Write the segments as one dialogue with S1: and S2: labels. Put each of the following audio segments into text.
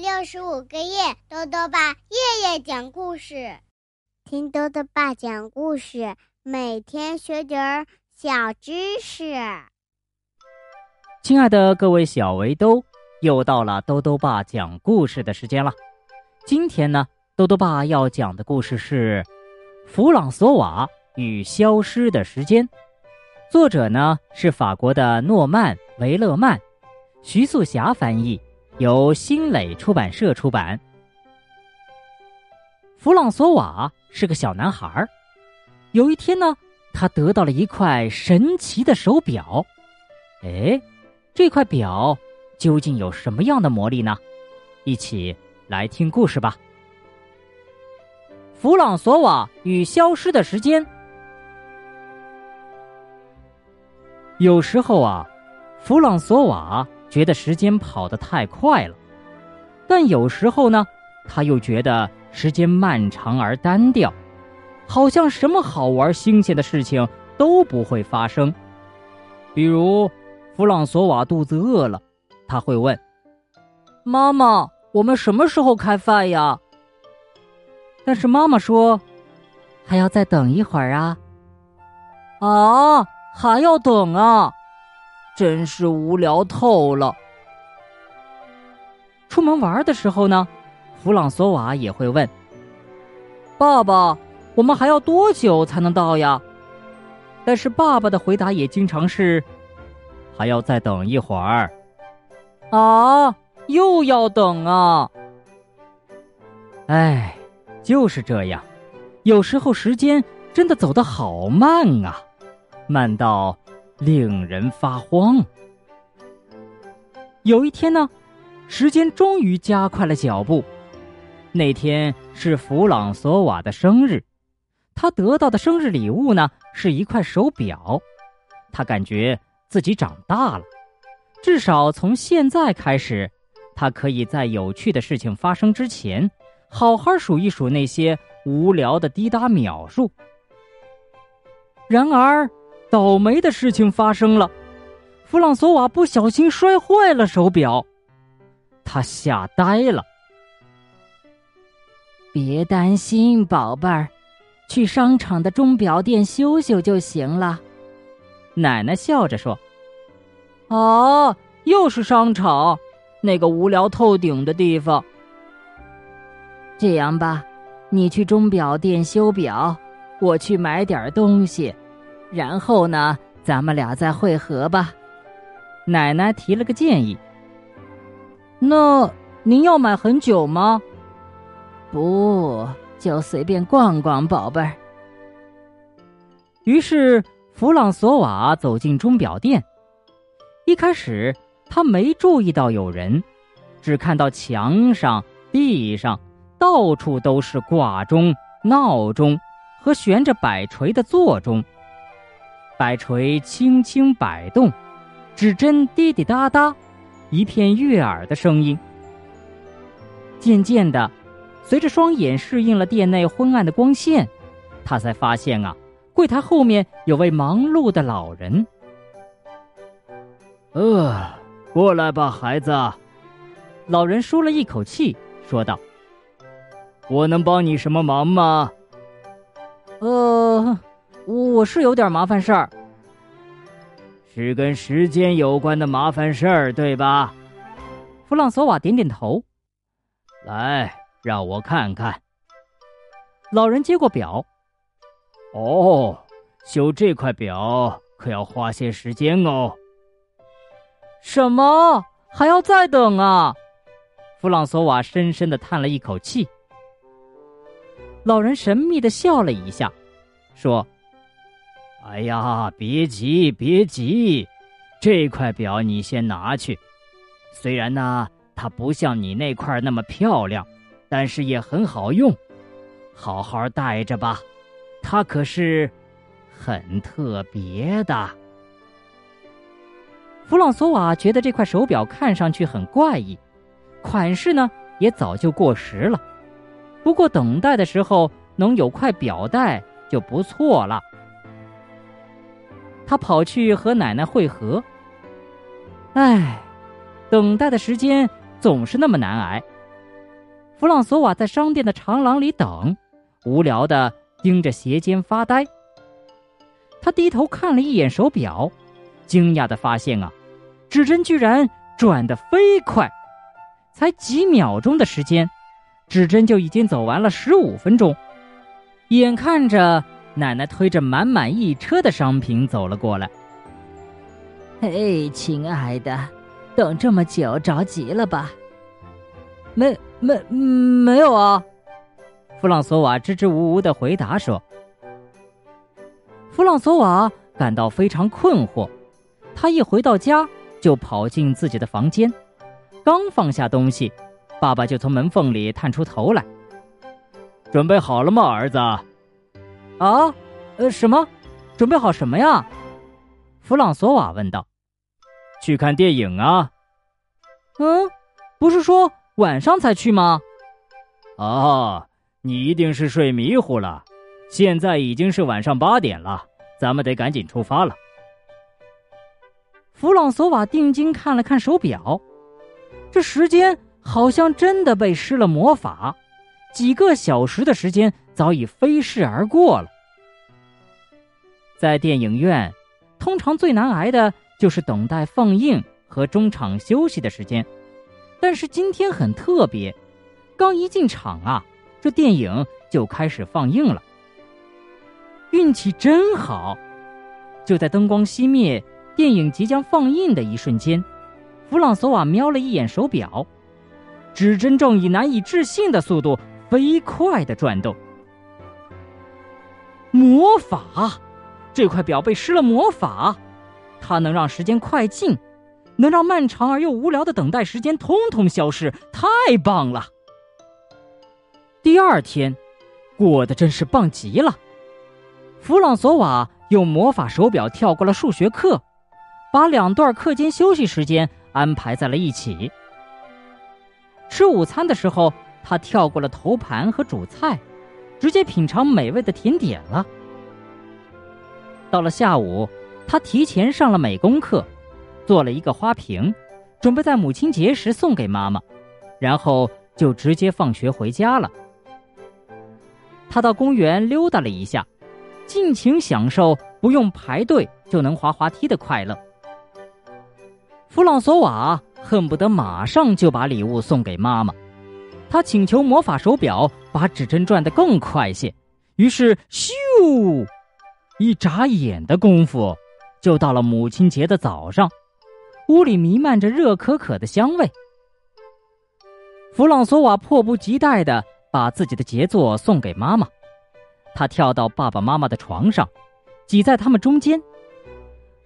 S1: 六十五个夜，豆豆爸夜夜讲故事，听豆豆爸讲故事，每天学点儿小知识。
S2: 亲爱的各位小围兜，又到了豆豆爸讲故事的时间了。今天呢，豆豆爸要讲的故事是《弗朗索瓦与消失的时间》，作者呢是法国的诺曼·维勒曼，徐素霞翻译。由新蕾出版社出版。弗朗索瓦是个小男孩有一天呢，他得到了一块神奇的手表。哎，这块表究竟有什么样的魔力呢？一起来听故事吧。弗朗索瓦与消失的时间。有时候啊，弗朗索瓦。觉得时间跑得太快了，但有时候呢，他又觉得时间漫长而单调，好像什么好玩新鲜的事情都不会发生。比如，弗朗索瓦肚子饿了，他会问：“妈妈，我们什么时候开饭呀？”但是妈妈说：“还要再等一会儿啊。”啊，还要等啊！真是无聊透了。出门玩的时候呢，弗朗索瓦也会问：“爸爸，我们还要多久才能到呀？”但是爸爸的回答也经常是：“还要再等一会儿。”啊，又要等啊！哎，就是这样，有时候时间真的走得好慢啊，慢到……令人发慌。有一天呢，时间终于加快了脚步。那天是弗朗索瓦的生日，他得到的生日礼物呢是一块手表。他感觉自己长大了，至少从现在开始，他可以在有趣的事情发生之前，好好数一数那些无聊的滴答秒数。然而。倒霉的事情发生了，弗朗索瓦不小心摔坏了手表，他吓呆了。
S3: 别担心，宝贝儿，去商场的钟表店修修就行了。
S2: 奶奶笑着说：“哦，又是商场，那个无聊透顶的地方。
S3: 这样吧，你去钟表店修表，我去买点东西。”然后呢，咱们俩再会合吧。
S2: 奶奶提了个建议。那您要买很久吗？
S3: 不，就随便逛逛，宝贝儿。
S2: 于是弗朗索瓦走进钟表店。一开始他没注意到有人，只看到墙上、地上到处都是挂钟、闹钟和悬着摆锤的座钟。摆锤轻轻摆动，指针滴滴答答，一片悦耳的声音。渐渐的，随着双眼适应了店内昏暗的光线，他才发现啊，柜台后面有位忙碌的老人。呃，过来吧，孩子。老人舒了一口气，说道：“我能帮你什么忙吗？”呃。我是有点麻烦事儿，是跟时间有关的麻烦事儿，对吧？弗朗索瓦点点头。来，让我看看。老人接过表。哦，修这块表可要花些时间哦。什么？还要再等啊？弗朗索瓦深深的叹了一口气。老人神秘的笑了一下，说。哎呀，别急，别急，这块表你先拿去。虽然呢，它不像你那块那么漂亮，但是也很好用，好好戴着吧。它可是很特别的。弗朗索瓦觉得这块手表看上去很怪异，款式呢也早就过时了。不过等待的时候能有块表带就不错了。他跑去和奶奶会合。唉，等待的时间总是那么难挨。弗朗索瓦在商店的长廊里等，无聊的盯着鞋尖发呆。他低头看了一眼手表，惊讶的发现啊，指针居然转得飞快，才几秒钟的时间，指针就已经走完了十五分钟。眼看着奶奶推着满满一车的商品走了过来。
S3: 嘿，亲爱的，等这么久，着急了吧？
S2: 没没没有啊！弗朗索瓦支支吾吾的回答说。弗朗索瓦感到非常困惑，他一回到家就跑进自己的房间，刚放下东西，爸爸就从门缝里探出头来：“准备好了吗，儿子？”“啊，呃，什么？准备好什么呀？”弗朗索瓦问道。“去看电影啊。”“嗯，不是说……”晚上才去吗？哦，你一定是睡迷糊了。现在已经是晚上八点了，咱们得赶紧出发了。弗朗索瓦定睛看了看手表，这时间好像真的被施了魔法，几个小时的时间早已飞逝而过了。在电影院，通常最难挨的就是等待放映和中场休息的时间。但是今天很特别，刚一进场啊，这电影就开始放映了。运气真好，就在灯光熄灭、电影即将放映的一瞬间，弗朗索瓦瞄了一眼手表，指针正以难以置信的速度飞快的转动。魔法，这块表被施了魔法，它能让时间快进。能让漫长而又无聊的等待时间通通消失，太棒了！第二天过得真是棒极了。弗朗索瓦用魔法手表跳过了数学课，把两段课间休息时间安排在了一起。吃午餐的时候，他跳过了头盘和主菜，直接品尝美味的甜点了。到了下午，他提前上了美工课。做了一个花瓶，准备在母亲节时送给妈妈，然后就直接放学回家了。他到公园溜达了一下，尽情享受不用排队就能滑滑梯的快乐。弗朗索瓦恨不得马上就把礼物送给妈妈，他请求魔法手表把指针转得更快些，于是咻，一眨眼的功夫，就到了母亲节的早上。屋里弥漫着热可可的香味。弗朗索瓦迫不及待的把自己的杰作送给妈妈，他跳到爸爸妈妈的床上，挤在他们中间。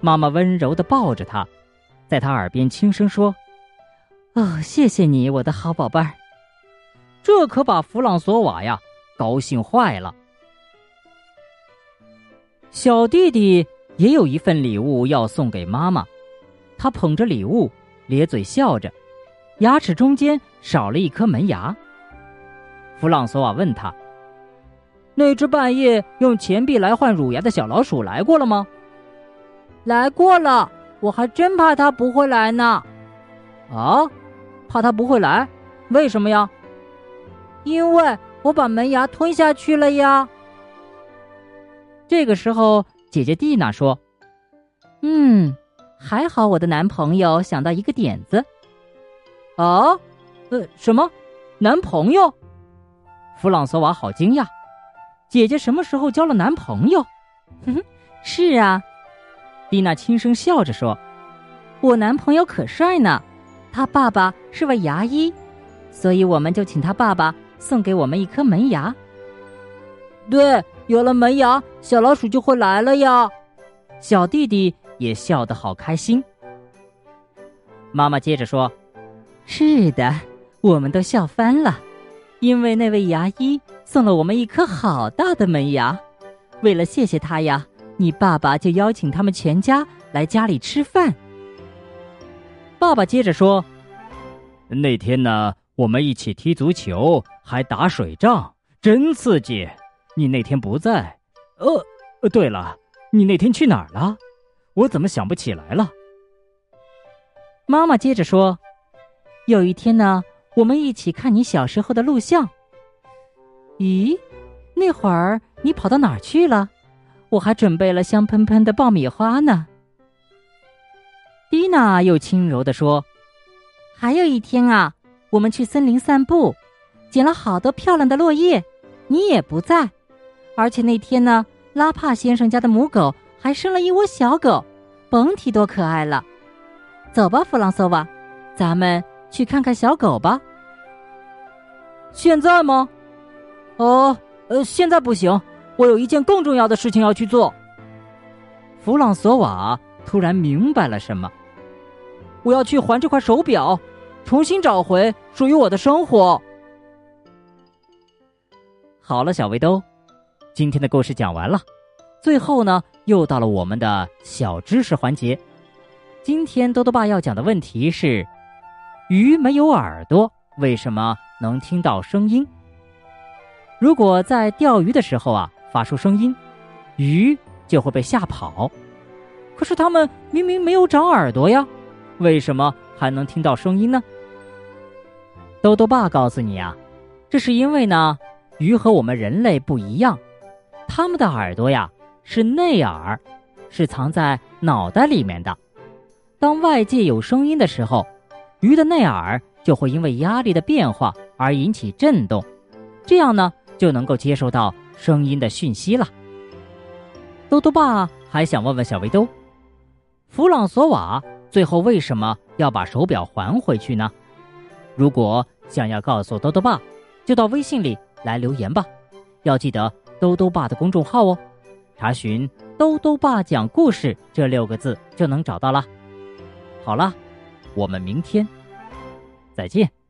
S2: 妈妈温柔的抱着他，在他耳边轻声说：“哦，谢谢你，我的好宝贝儿。”这可把弗朗索瓦呀高兴坏了。小弟弟也有一份礼物要送给妈妈。他捧着礼物，咧嘴笑着，牙齿中间少了一颗门牙。弗朗索瓦问他：“那只半夜用钱币来换乳牙的小老鼠来过了吗？”“
S3: 来过了，我还真怕它不会来呢。”“
S2: 啊，怕它不会来？为什么呀？”“
S3: 因为我把门牙吞下去了呀。”
S2: 这个时候，姐姐蒂娜说：“
S3: 嗯。”还好，我的男朋友想到一个点子。
S2: 啊，呃，什么？男朋友？弗朗索瓦好惊讶。姐姐什么时候交了男朋友？
S3: 哼哼，是啊，
S2: 蒂娜轻声笑着说：“
S3: 我男朋友可帅呢，他爸爸是位牙医，所以我们就请他爸爸送给我们一颗门牙。
S4: 对，有了门牙，小老鼠就会来了呀。”
S2: 小弟弟。也笑得好开心。妈妈接着说：“
S3: 是的，我们都笑翻了，因为那位牙医送了我们一颗好大的门牙。为了谢谢他呀，你爸爸就邀请他们全家来家里吃饭。”
S2: 爸爸接着说：“那天呢，我们一起踢足球，还打水仗，真刺激。你那天不在。呃，对了，你那天去哪儿了？”我怎么想不起来了？妈妈接着说：“
S3: 有一天呢，我们一起看你小时候的录像。咦，那会儿你跑到哪儿去了？我还准备了香喷喷的爆米花呢。蒂娜又轻柔地说：“
S5: 还有一天啊，我们去森林散步，捡了好多漂亮的落叶，你也不在。而且那天呢，拉帕先生家的母狗还生了一窝小狗，甭提多可爱了。走吧，弗朗索瓦，咱们去看看小狗吧。
S4: 现在吗？哦，呃，现在不行。”我有一件更重要的事情要去做。
S2: 弗朗索瓦突然明白了什么，
S4: 我要去还这块手表，重新找回属于我的生活。
S2: 好了，小围兜，今天的故事讲完了。最后呢，又到了我们的小知识环节。今天多多爸要讲的问题是：鱼没有耳朵，为什么能听到声音？如果在钓鱼的时候啊。发出声音，鱼就会被吓跑。可是它们明明没有长耳朵呀，为什么还能听到声音呢？豆豆爸告诉你啊，这是因为呢，鱼和我们人类不一样，它们的耳朵呀是内耳，是藏在脑袋里面的。当外界有声音的时候，鱼的内耳就会因为压力的变化而引起震动，这样呢就能够接收到。声音的讯息了。豆豆爸还想问问小围兜，弗朗索瓦最后为什么要把手表还回去呢？如果想要告诉兜兜爸，就到微信里来留言吧。要记得兜兜爸的公众号哦，查询“兜兜爸讲故事”这六个字就能找到了。好了，我们明天再见。